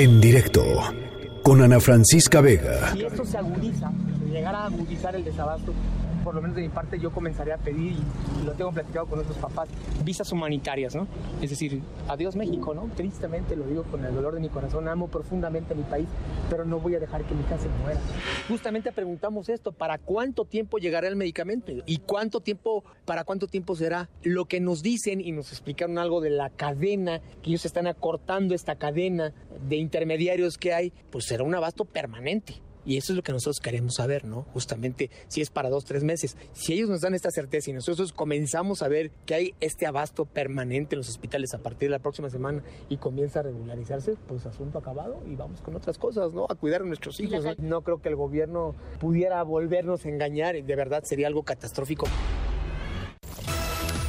En directo con Ana Francisca Vega. Si esto se agudiza, si llegara a agudizar el desabasto, por lo menos de mi parte yo comenzaría a pedir, y lo tengo platicado con nuestros papás, visas humanitarias, ¿no? Es decir, adiós México, ¿no? Tristemente lo digo con el dolor de mi corazón, amo profundamente a mi país, pero no voy a dejar que mi casa se muera. Justamente preguntamos esto, ¿para cuánto tiempo llegará el medicamento? ¿Y cuánto tiempo, para cuánto tiempo será? Lo que nos dicen y nos explicaron algo de la cadena, que ellos están acortando esta cadena de intermediarios que hay, pues será un abasto permanente. Y eso es lo que nosotros queremos saber, ¿no? Justamente si es para dos, tres meses. Si ellos nos dan esta certeza y nosotros comenzamos a ver que hay este abasto permanente en los hospitales a partir de la próxima semana y comienza a regularizarse, pues asunto acabado y vamos con otras cosas, ¿no? A cuidar a nuestros hijos. ¿no? No creo que el gobierno pudiera volvernos a engañar. De verdad sería algo catastrófico.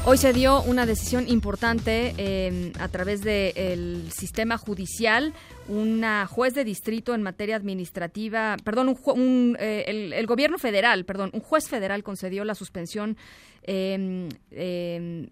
Hoy se dio una decisión importante eh, a través del sistema judicial. Una juez de distrito en materia administrativa, perdón, un, un, eh, el, el, gobierno federal, perdón, un juez federal concedió la suspensión eh,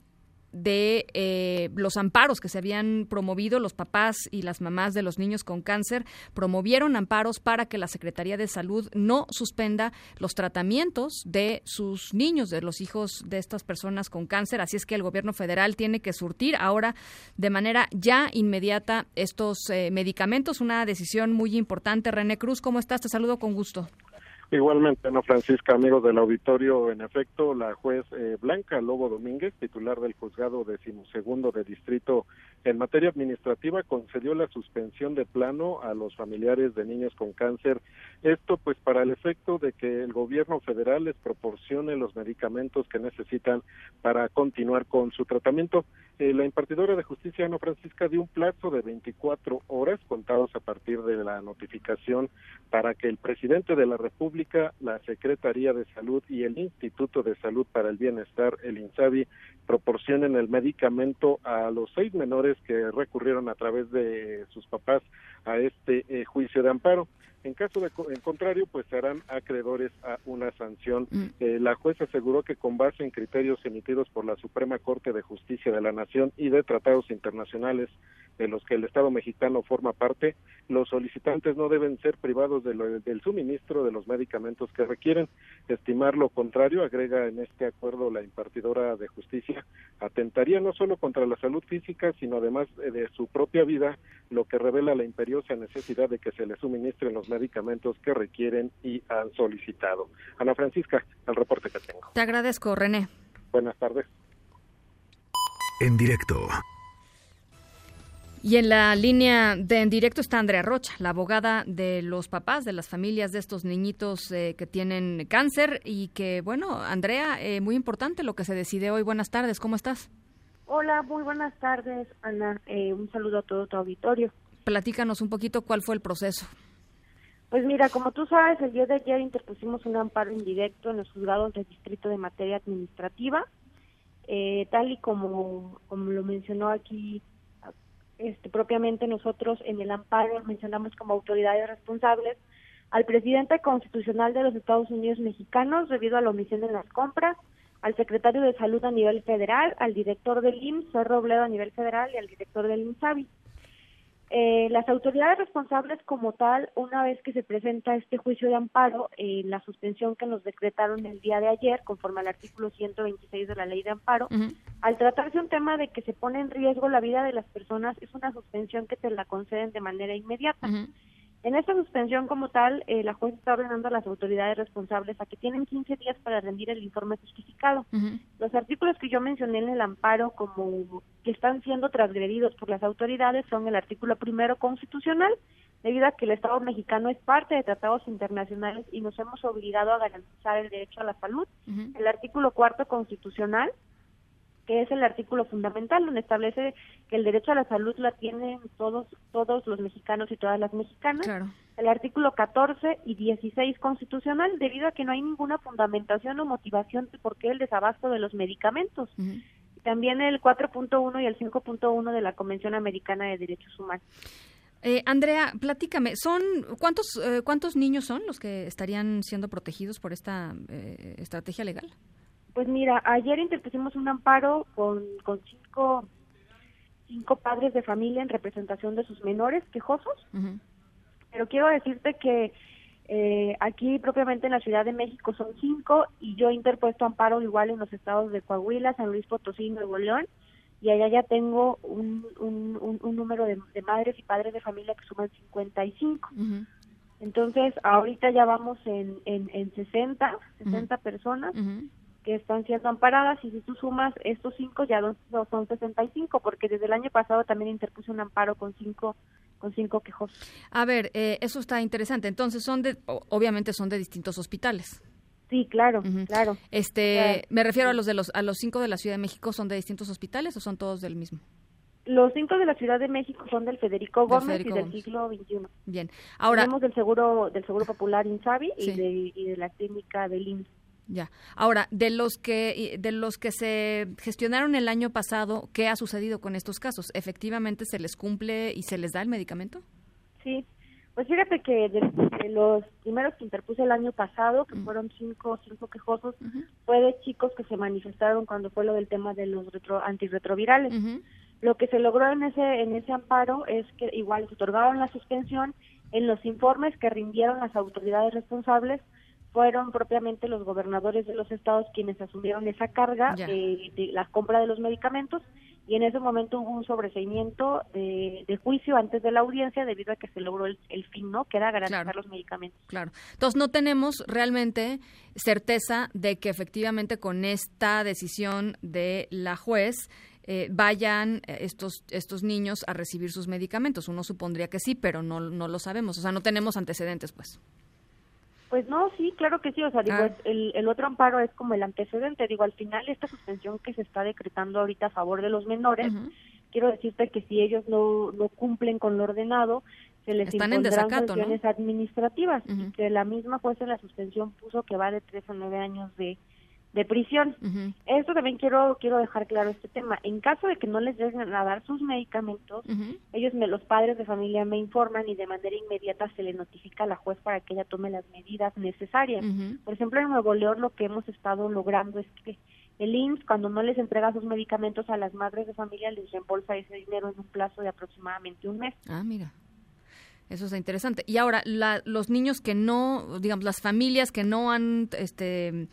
de eh, los amparos que se habían promovido, los papás y las mamás de los niños con cáncer promovieron amparos para que la Secretaría de Salud no suspenda los tratamientos de sus niños, de los hijos de estas personas con cáncer. Así es que el gobierno federal tiene que surtir ahora de manera ya inmediata estos eh, medicamentos. Una decisión muy importante. René Cruz, ¿cómo estás? Te saludo con gusto. Igualmente, Ana Francisca, amigos del auditorio, en efecto, la juez eh, Blanca Lobo Domínguez, titular del juzgado decimosegundo de distrito en materia administrativa, concedió la suspensión de plano a los familiares de niños con cáncer. Esto, pues, para el efecto de que el gobierno federal les proporcione los medicamentos que necesitan para continuar con su tratamiento. Eh, la impartidora de justicia, Ana Francisca, dio un plazo de 24 horas contados a partir de la notificación para que el presidente de la República la Secretaría de Salud y el Instituto de Salud para el Bienestar, el INSABI, proporcionen el medicamento a los seis menores que recurrieron a través de sus papás a este eh, juicio de amparo. En caso de en contrario, pues serán acreedores a una sanción. Mm. Eh, la jueza aseguró que con base en criterios emitidos por la Suprema Corte de Justicia de la Nación y de tratados internacionales de los que el Estado mexicano forma parte, los solicitantes no deben ser privados de lo, del suministro de los medicamentos que requieren. Estimar lo contrario, agrega en este acuerdo la impartidora de justicia, atentaría no solo contra la salud física, sino además de su propia vida, lo que revela la imperiosa necesidad de que se les suministren los medicamentos que requieren y han solicitado. Ana Francisca, el reporte que tengo. Te agradezco, René. Buenas tardes. En directo. Y en la línea de en directo está Andrea Rocha, la abogada de los papás, de las familias de estos niñitos eh, que tienen cáncer y que, bueno, Andrea, eh, muy importante lo que se decide hoy. Buenas tardes, ¿cómo estás? Hola, muy buenas tardes, Ana. Eh, un saludo a todo tu auditorio. Platícanos un poquito cuál fue el proceso. Pues mira, como tú sabes, el día de ayer interpusimos un amparo indirecto en los juzgados del Distrito de Materia Administrativa, tal y como, como lo mencionó aquí este, propiamente nosotros en el amparo mencionamos como autoridades responsables al presidente constitucional de los Estados Unidos mexicanos debido a la omisión en las compras, al secretario de Salud a nivel federal, al director del IMSS, Robledo a nivel federal y al director del INSABI. Eh, las autoridades responsables como tal, una vez que se presenta este juicio de amparo, eh, la suspensión que nos decretaron el día de ayer, conforme al artículo 126 de la ley de amparo, al tratarse un tema de que se pone en riesgo la vida de las personas, es una suspensión que te la conceden de manera inmediata. En esta suspensión como tal, eh, la juez está ordenando a las autoridades responsables a que tienen 15 días para rendir el informe justificado. Los artículos que yo mencioné en el amparo como que están siendo transgredidos por las autoridades son el artículo primero constitucional, debido a que el Estado mexicano es parte de tratados internacionales y nos hemos obligado a garantizar el derecho a la salud. El artículo cuarto constitucional, que es el artículo fundamental donde establece que el derecho a la salud la tienen todos todos los mexicanos y todas las mexicanas. El artículo 14 y 16 constitucional debido a que no hay ninguna fundamentación o motivación de por qué el desabasto de los medicamentos. También el 4.1 y el 5.1 de la Convención Americana de Derechos Humanos. Eh, Andrea, platícame, ¿son cuántos eh, cuántos niños son los que estarían siendo protegidos por esta eh, estrategia legal? Pues mira, ayer interpusimos un amparo con, con cinco, cinco padres de familia en representación de sus menores quejosos. Pero quiero decirte que eh, aquí propiamente en la Ciudad de México son cinco y yo he interpuesto amparo igual en los estados de Coahuila, San Luis Potosí Nuevo León. Y allá ya tengo un, un, un, número de, madres y padres de familia que suman 55. Entonces, ahorita ya vamos en, en, en 60, 60 personas que están siendo amparadas y si tú sumas estos cinco ya son 65 porque desde el año pasado también interpuse un amparo con cinco con cinco quejos. A ver, eh, eso está interesante. Entonces son de, obviamente son de distintos hospitales. Sí, claro, claro. Este, me refiero a los de los a los cinco de la Ciudad de México, ¿son de distintos hospitales o son todos del mismo? Los cinco de la Ciudad de México son del Federico Gómez y del siglo XXI. Bien. Ahora tenemos del seguro del seguro popular Insabi y, de, y de la clínica del IMSS. Ya. Ahora, de los que de los que se gestionaron el año pasado, ¿qué ha sucedido con estos casos? ¿Efectivamente se les cumple y se les da el medicamento? Sí. Pues fíjate que de, los primeros que interpuse el año pasado, que fueron cinco cinco quejosos, fue de chicos que se manifestaron cuando fue lo del tema de los retro, antirretrovirales. Lo que se logró en ese en ese amparo es que igual se otorgaron la suspensión en los informes que rindieron las autoridades responsables fueron propiamente los gobernadores de los estados quienes asumieron esa carga de, la compra de los medicamentos y en ese momento hubo un sobreseimiento de, juicio antes de la audiencia debido a que se logró el, fin, ¿no? Que era garantizar los medicamentos. Claro. Entonces no tenemos realmente certeza de que efectivamente con esta decisión de la juez eh, vayan estos estos niños a recibir sus medicamentos. Uno supondría que sí, pero no no lo sabemos. O sea, no tenemos antecedentes, pues. Pues no, sí, claro que sí. O sea, digo, ah. el, el otro amparo es como el antecedente. Digo, al final esta suspensión que se está decretando ahorita a favor de los menores, quiero decirte que si ellos no, no cumplen con lo ordenado, se les Están impondrán sanciones administrativas y que la misma jueza en la suspensión puso que va de tres a nueve años de de prisión. Esto también quiero quiero dejar claro este tema. En caso de que no les den a dar sus medicamentos, ellos me los padres de familia me informan y de manera inmediata se le notifica a la juez para que ella tome las medidas necesarias. Por ejemplo, en Nuevo León lo que hemos estado logrando es que el IMSS cuando no les entrega sus medicamentos a las madres de familia les reembolsa ese dinero en un plazo de aproximadamente un mes. Ah, mira. Eso es interesante. Y ahora, los niños que no, digamos, las familias que no han este,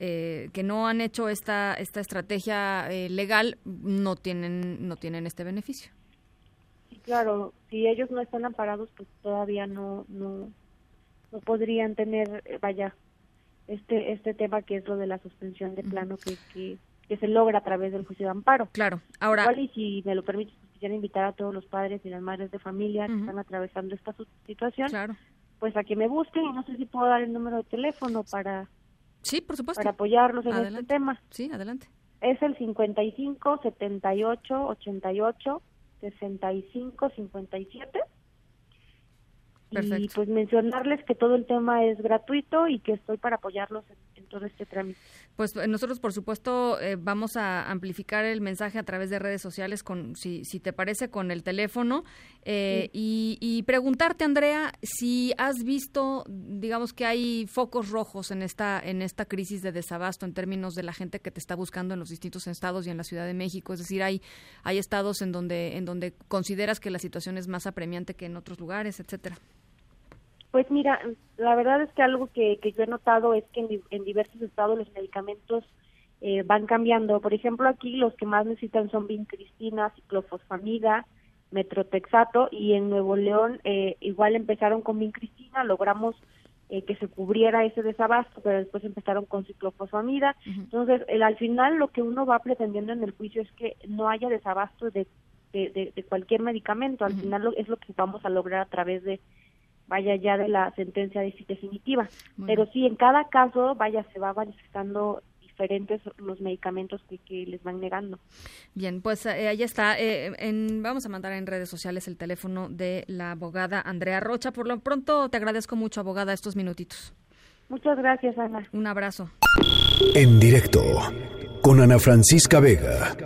eh, que no han hecho esta esta estrategia eh, legal no tienen no tienen este beneficio. Sí, claro, si ellos no están amparados, pues todavía no no no podrían tener, eh, vaya, este este tema que es lo de la suspensión de plano que, que, que se logra a través del juicio de amparo. Claro. Ahora. Igual y si me lo permites, pues, quisiera invitar a todos los padres y las madres de familia que están atravesando esta situación. Claro. Pues a que me busquen y no sé si puedo dar el número de teléfono para Sí, por supuesto. Para apoyarlos en este tema. Sí, adelante. Es el 55 78 88 65 57. Perfecto. Y pues mencionarles que todo el tema es gratuito y que estoy para apoyarlos en todo este trámite. Pues eh, nosotros, por supuesto, eh, vamos a amplificar el mensaje a través de redes sociales, con, si, si te parece, con el teléfono. Eh, y, preguntarte, Andrea, si has visto, digamos que hay focos rojos en esta, en esta crisis de desabasto en términos de la gente que te está buscando en los distintos estados y en la Ciudad de México. Es decir, hay, hay estados en donde, en donde consideras que la situación es más apremiante que en otros lugares, etcétera. Pues mira, la verdad es que algo que, yo he notado es que en, diversos estados los medicamentos eh, van cambiando. Por ejemplo, aquí los que más necesitan son vincristina, ciclofosfamida, metrotexato y en Nuevo León eh, igual empezaron con vincristina, logramos eh, que se cubriera ese desabasto, pero después empezaron con ciclofosfamida. Entonces, el, al final lo que uno va pretendiendo en el juicio es que no haya desabasto de, de, cualquier medicamento. Al final es lo que vamos a lograr a través de vaya ya de la sentencia definitiva. Pero sí, en cada caso, vaya, se va manifestando diferentes los medicamentos que, que les van negando. Bien, pues eh, ahí está. Eh, en, vamos a mandar en redes sociales el teléfono de la abogada Andrea Rocha. Por lo pronto, te agradezco mucho, abogada, estos minutitos. Muchas gracias, Ana. Un abrazo. En directo, con Ana Francisca Vega.